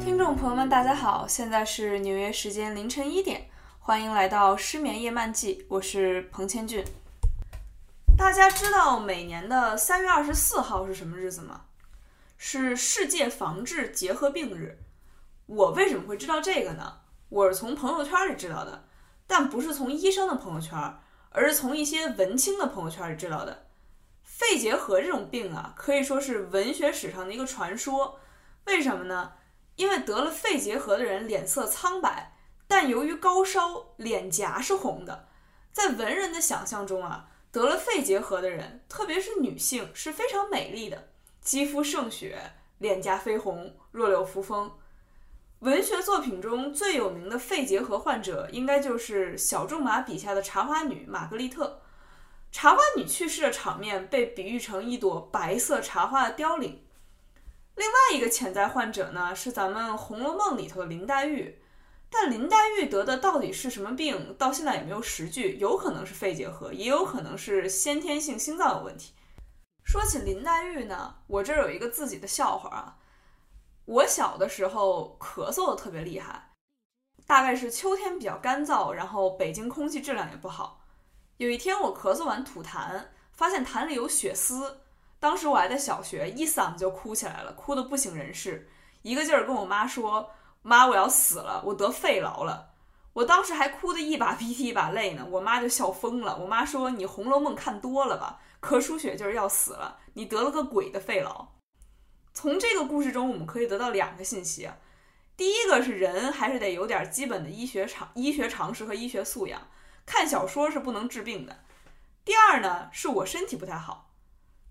听众朋友们大家好，现在是纽约时间凌晨一点，欢迎来到失眠夜漫记，我是彭千俊。大家知道每年的三月二十四号是什么日子吗？是世界防治结核病日。我为什么会知道这个呢？我是从朋友圈里知道的，但不是从医生的朋友圈，而是从一些文青的朋友圈里知道的。肺结核这种病啊，可以说是文学史上的一个传说。为什么呢？因为得了肺结核的人脸色苍白，但由于高烧，脸颊是红的。在文人的想象中啊，得了肺结核的人，特别是女性，是非常美丽的，肌肤胜雪，脸颊绯红，弱柳扶风。文学作品中最有名的肺结核患者，应该就是小仲马笔下的茶花女玛格丽特。茶花女去世的场面被比喻成一朵白色茶花的凋零。另外一个潜在患者呢，是咱们《红楼梦》里头的林黛玉，但林黛玉得的到底是什么病，到现在也没有实据，有可能是肺结核，也有可能是先天性心脏有问题。说起林黛玉呢，我这儿有一个自己的笑话啊，我小的时候咳嗽的特别厉害，大概是秋天比较干燥，然后北京空气质量也不好，有一天我咳嗽完吐痰，发现痰里有血丝。当时我还在小学，一嗓子就哭起来了，哭得不省人事，一个劲儿跟我妈说：“妈，我要死了，我得肺痨了。”我当时还哭得一把鼻涕一把泪呢，我妈就笑疯了。我妈说：“你《红楼梦》看多了吧？咳出血就是要死了，你得了个鬼的肺痨。”从这个故事中，我们可以得到两个信息：第一个是人还是得有点基本的医学常医学常识和医学素养，看小说是不能治病的；第二呢，是我身体不太好。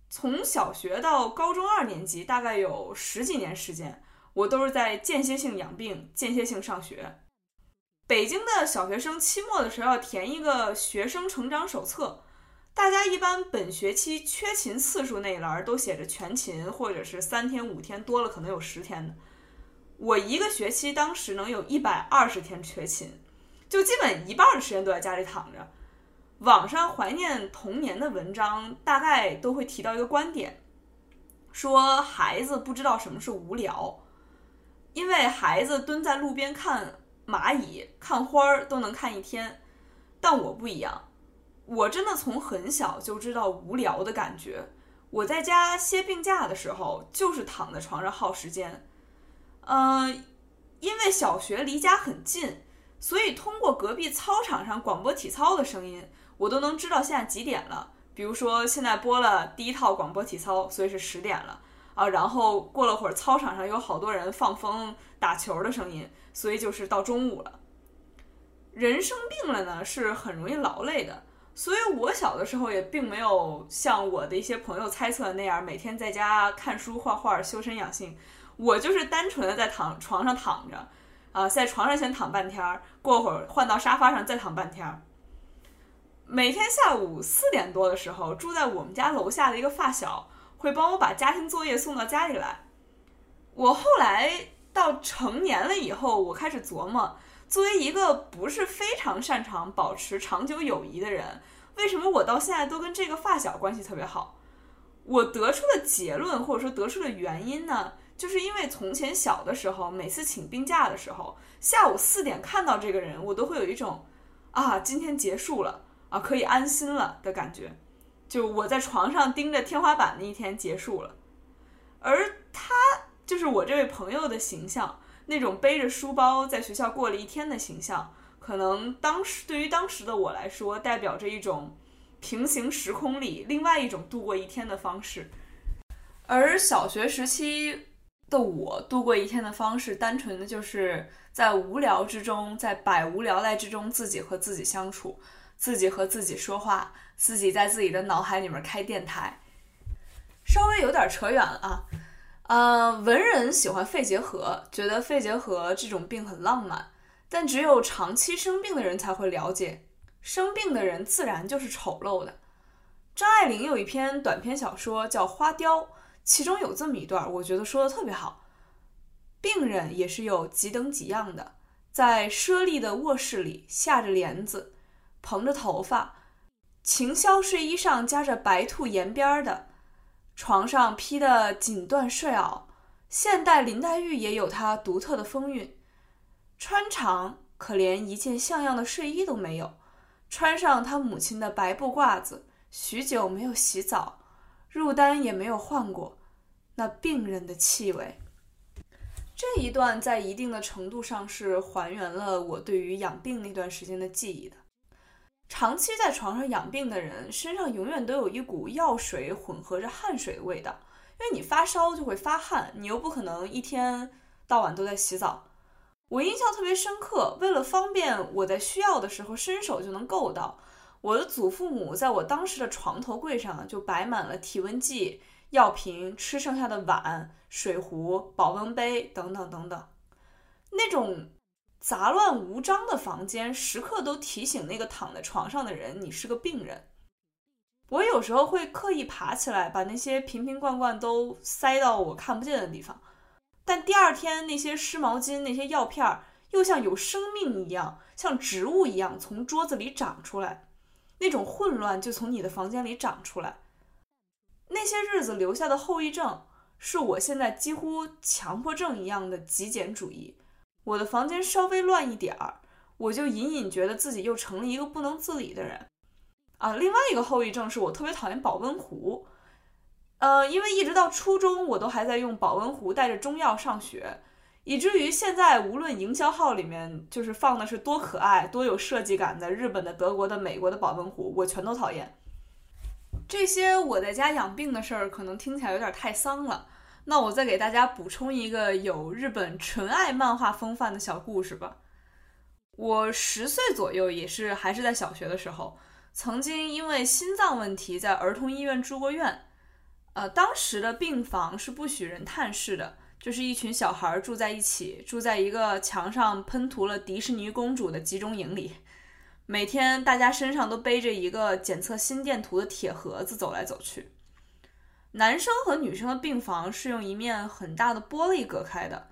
从小学到高中二年级，大概有十几年时间，我都是在间歇性养病、间歇性上学。北京的小学生期末的时候要填一个学生成长手册，大家一般本学期缺勤次数那一栏都写着全勤，或者是三天、五天，多了可能有十天的。我一个学期当时能有一百二十天缺勤，就基本一半的时间都在家里躺着。网上怀念童年的文章大概都会提到一个观点，说孩子不知道什么是无聊，因为孩子蹲在路边看蚂蚁、看花儿都能看一天，但我不一样，我真的从很小就知道无聊的感觉。我在家歇病假的时候，就是躺在床上耗时间。嗯，因为小学离家很近，所以通过隔壁操场上广播体操的声音。我都能知道现在几点了，比如说现在播了第一套广播体操，所以是十点了啊。然后过了会儿，操场上有好多人放风打球的声音，所以就是到中午了。人生病了呢，是很容易劳累的，所以我小的时候也并没有像我的一些朋友猜测的那样，每天在家看书画画修身养性。我就是单纯的在躺床上躺着，啊，在床上先躺半天儿，过会儿换到沙发上再躺半天儿。每天下午四点多的时候，住在我们家楼下的一个发小会帮我把家庭作业送到家里来。我后来到成年了以后，我开始琢磨，作为一个不是非常擅长保持长久友谊的人，为什么我到现在都跟这个发小关系特别好？我得出的结论或者说得出的原因呢，就是因为从前小的时候，每次请病假的时候，下午四点看到这个人，我都会有一种啊，今天结束了。啊，可以安心了的感觉，就我在床上盯着天花板的一天结束了，而他就是我这位朋友的形象，那种背着书包在学校过了一天的形象，可能当时对于当时的我来说，代表着一种平行时空里另外一种度过一天的方式，而小学时期的我度过一天的方式，单纯的就是在无聊之中，在百无聊赖之中，自己和自己相处。自己和自己说话，自己在自己的脑海里面开电台，稍微有点扯远了啊。呃，文人喜欢肺结核，觉得肺结核这种病很浪漫，但只有长期生病的人才会了解，生病的人自然就是丑陋的。张爱玲有一篇短篇小说叫《花雕》，其中有这么一段，我觉得说的特别好。病人也是有几等几样的，在奢丽的卧室里，下着帘子，蓬着头发，晴霄睡衣上夹着白兔沿边的，床上披的锦缎睡袄。现代林黛玉也有她独特的风韵，穿长可连一件像样的睡衣都没有，穿上她母亲的白布褂子，许久没有洗澡，褥单也没有换过，那病人的气味。这一段在一定的程度上是还原了我对于养病那段时间的记忆的。长期在床上养病的人身上永远都有一股药水混合着汗水的味道。因为你发烧就会发汗，你又不可能一天到晚都在洗澡。我印象特别深刻，为了方便我在需要的时候伸手就能够到，我的祖父母在我当时的床头柜上就摆满了体温计、药瓶、吃剩下的碗、水壶、保温杯等等等等。那种杂乱无章的房间，时刻都提醒那个躺在床上的人，你是个病人。我有时候会刻意爬起来，把那些瓶瓶罐罐都塞到我看不见的地方，但第二天那些湿毛巾、那些药片儿又像有生命一样，像植物一样从桌子里长出来，那种混乱就从你的房间里长出来。那些日子留下的后遗症，是我现在几乎强迫症一样的极简主义。我的房间稍微乱一点儿，我就隐隐觉得自己又成了一个不能自理的人。啊，另外一个后遗症是我特别讨厌保温壶，呃，因为一直到初中我都还在用保温壶带着中药上学，以至于现在无论营销号里面就是放的是多可爱、多有设计感的日本的、德国的、美国的保温壶，我全都讨厌。这些我在家养病的事儿可能听起来有点太丧了，那我再给大家补充一个有日本纯爱漫画风范的小故事吧。我十岁左右，也是还是在小学的时候。曾经因为心脏问题在儿童医院住过院，呃，当时的病房是不许人探视的，就是一群小孩住在一起，住在一个墙上喷涂了迪士尼公主的集中营里，每天大家身上都背着一个检测心电图的铁盒子走来走去。男生和女生的病房是用一面很大的玻璃隔开的，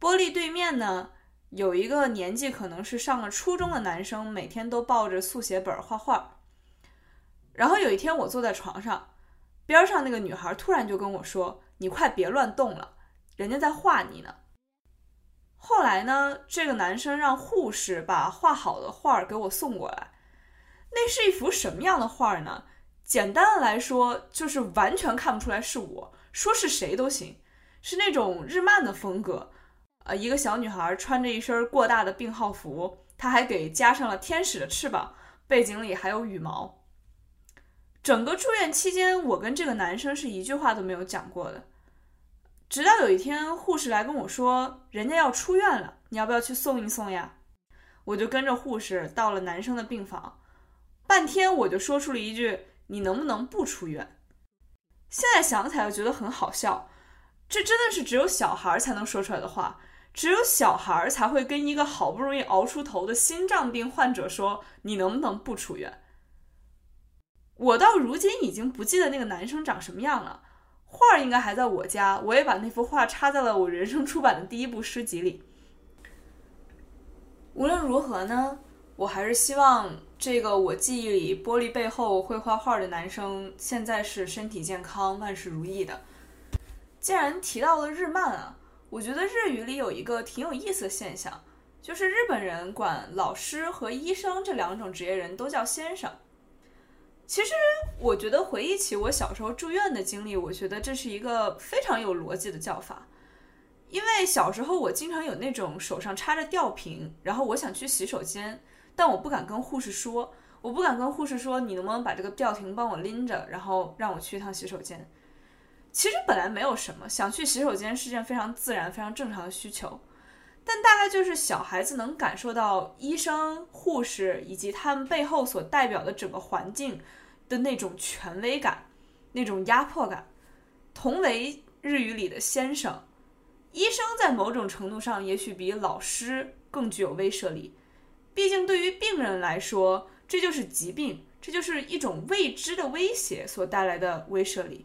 玻璃对面呢有一个年纪可能是上了初中的男生，每天都抱着速写本画画。然后有一天，我坐在床上，边上那个女孩突然就跟我说：“你快别乱动了，人家在画你呢。”后来呢，这个男生让护士把画好的画给我送过来。那是一幅什么样的画呢？简单的来说，就是完全看不出来是我，说是谁都行，是那种日漫的风格。呃，一个小女孩穿着一身过大的病号服，她还给加上了天使的翅膀，背景里还有羽毛。整个住院期间，我跟这个男生是一句话都没有讲过的。直到有一天，护士来跟我说，人家要出院了，你要不要去送一送呀？我就跟着护士到了男生的病房，半天我就说出了一句：“你能不能不出院？”现在想起来又觉得很好笑，这真的是只有小孩才能说出来的话，只有小孩才会跟一个好不容易熬出头的心脏病患者说：“你能不能不出院？”我到如今已经不记得那个男生长什么样了，画儿应该还在我家，我也把那幅画插在了我人生出版的第一部诗集里。无论如何呢，我还是希望这个我记忆里玻璃背后会画画的男生现在是身体健康、万事如意的。既然提到了日漫啊，我觉得日语里有一个挺有意思的现象，就是日本人管老师和医生这两种职业人都叫先生。其实，我觉得回忆起我小时候住院的经历，我觉得这是一个非常有逻辑的叫法。因为小时候我经常有那种手上插着吊瓶，然后我想去洗手间，但我不敢跟护士说，我不敢跟护士说，你能不能把这个吊瓶帮我拎着，然后让我去一趟洗手间。其实本来没有什么，想去洗手间是件非常自然、非常正常的需求。但大概就是小孩子能感受到医生、护士以及他们背后所代表的整个环境的那种权威感、那种压迫感。同为日语里的先生，医生在某种程度上也许比老师更具有威慑力。毕竟对于病人来说，这就是疾病，这就是一种未知的威胁所带来的威慑力。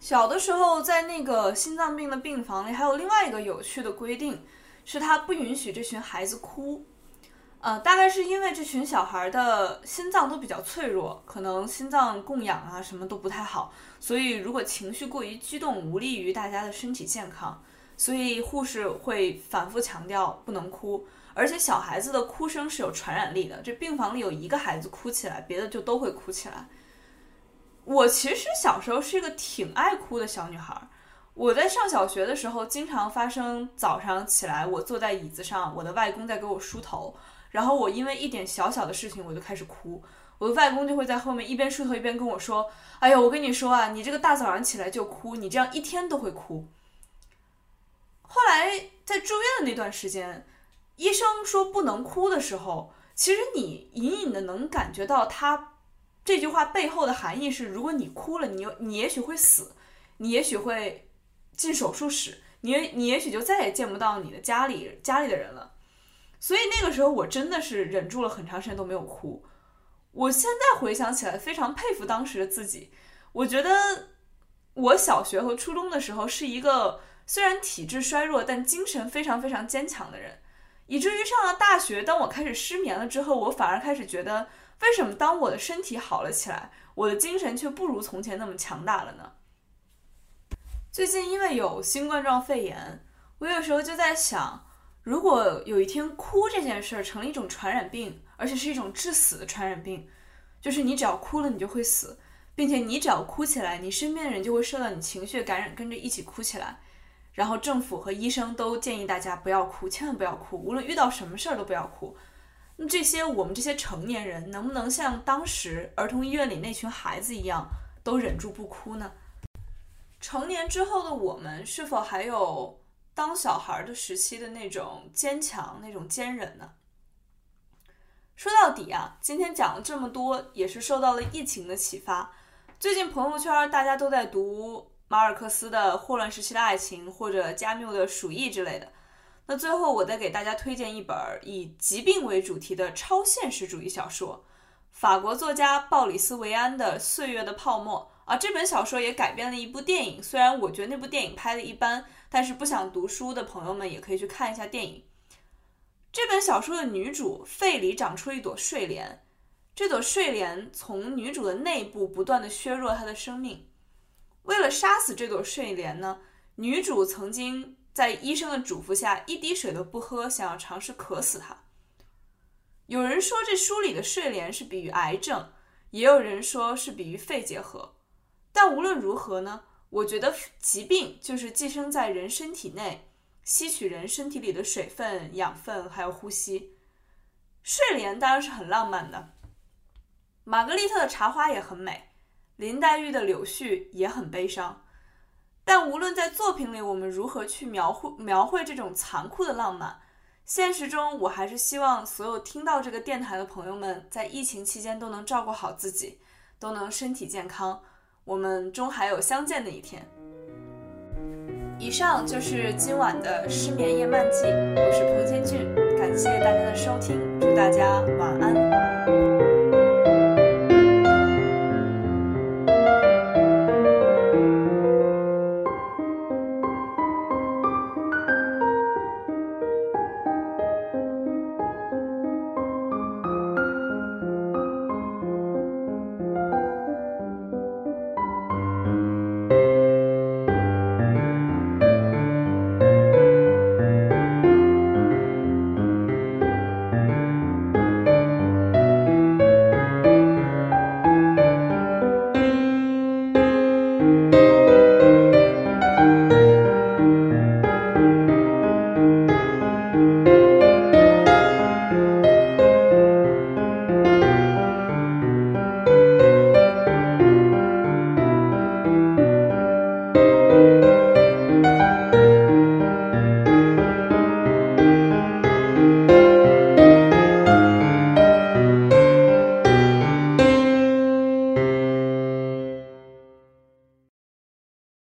小的时候，在那个心脏病的病房里，还有另外一个有趣的规定，是他不允许这群孩子哭。呃，大概是因为这群小孩的心脏都比较脆弱，可能心脏供氧啊什么都不太好，所以如果情绪过于激动，无利于大家的身体健康。所以护士会反复强调不能哭，而且小孩子的哭声是有传染力的。这病房里有一个孩子哭起来，别的就都会哭起来。我其实小时候是一个挺爱哭的小女孩。我在上小学的时候，经常发生早上起来，我坐在椅子上，我的外公在给我梳头。然后我因为一点小小的事情我就开始哭，我的外公就会在后面一边梳头一边跟我说：“哎呀，我跟你说啊，你这个大早上起来就哭，你这样一天都会哭。”后来在住院的那段时间，医生说不能哭的时候，其实你隐隐的能感觉到他这句话背后的含义是：如果你哭了，你又你也许会死，你也许会进手术室，你你也许就再也见不到你的家里家里的人了。所以那个时候我真的是忍住了很长时间都没有哭。我现在回想起来非常佩服当时的自己。我觉得我小学和初中的时候是一个虽然体质衰弱但精神非常非常坚强的人，以至于上了大学，当我开始失眠了之后，我反而开始觉得为什么当我的身体好了起来，我的精神却不如从前那么强大了呢？最近因为有新冠状肺炎，我有时候就在想。如果有一天哭这件事儿成了一种传染病，而且是一种致死的传染病，就是你只要哭了你就会死，并且你只要哭起来，你身边的人就会受到你情绪感染，跟着一起哭起来。然后政府和医生都建议大家不要哭，千万不要哭，无论遇到什么事儿都不要哭。那这些我们这些成年人能不能像当时儿童医院里那群孩子一样，都忍住不哭呢？成年之后的我们是否还有？当小孩的时期的那种坚强、那种坚韧呢？说到底啊，今天讲了这么多，也是受到了疫情的启发。最近朋友圈大家都在读马尔克斯的《霍乱时期的爱情》或者加缪的《鼠疫》之类的。那最后，我再给大家推荐一本以疾病为主题的超现实主义小说——法国作家鲍里斯·维安的《岁月的泡沫》。啊，这本小说也改编了一部电影，虽然我觉得那部电影拍的一般，但是不想读书的朋友们也可以去看一下电影。这本小说的女主肺里长出一朵睡莲，这朵睡莲从女主的内部不断的削弱她的生命。为了杀死这朵睡莲呢，女主曾经在医生的嘱咐下一滴水都不喝，想要尝试渴死它。有人说这书里的睡莲是比喻癌症，也有人说是比喻肺结核。但无论如何呢，我觉得疾病就是寄生在人身体内，吸取人身体里的水分、养分，还有呼吸。睡莲当然是很浪漫的，玛格丽特的茶花也很美，林黛玉的柳絮也很悲伤。但无论在作品里我们如何去描绘描绘这种残酷的浪漫，现实中我还是希望所有听到这个电台的朋友们，在疫情期间都能照顾好自己，都能身体健康。我们终还有相见的一天。以上就是今晚的失眠夜漫记，我是彭千俊，感谢大家的收听，祝大家晚安。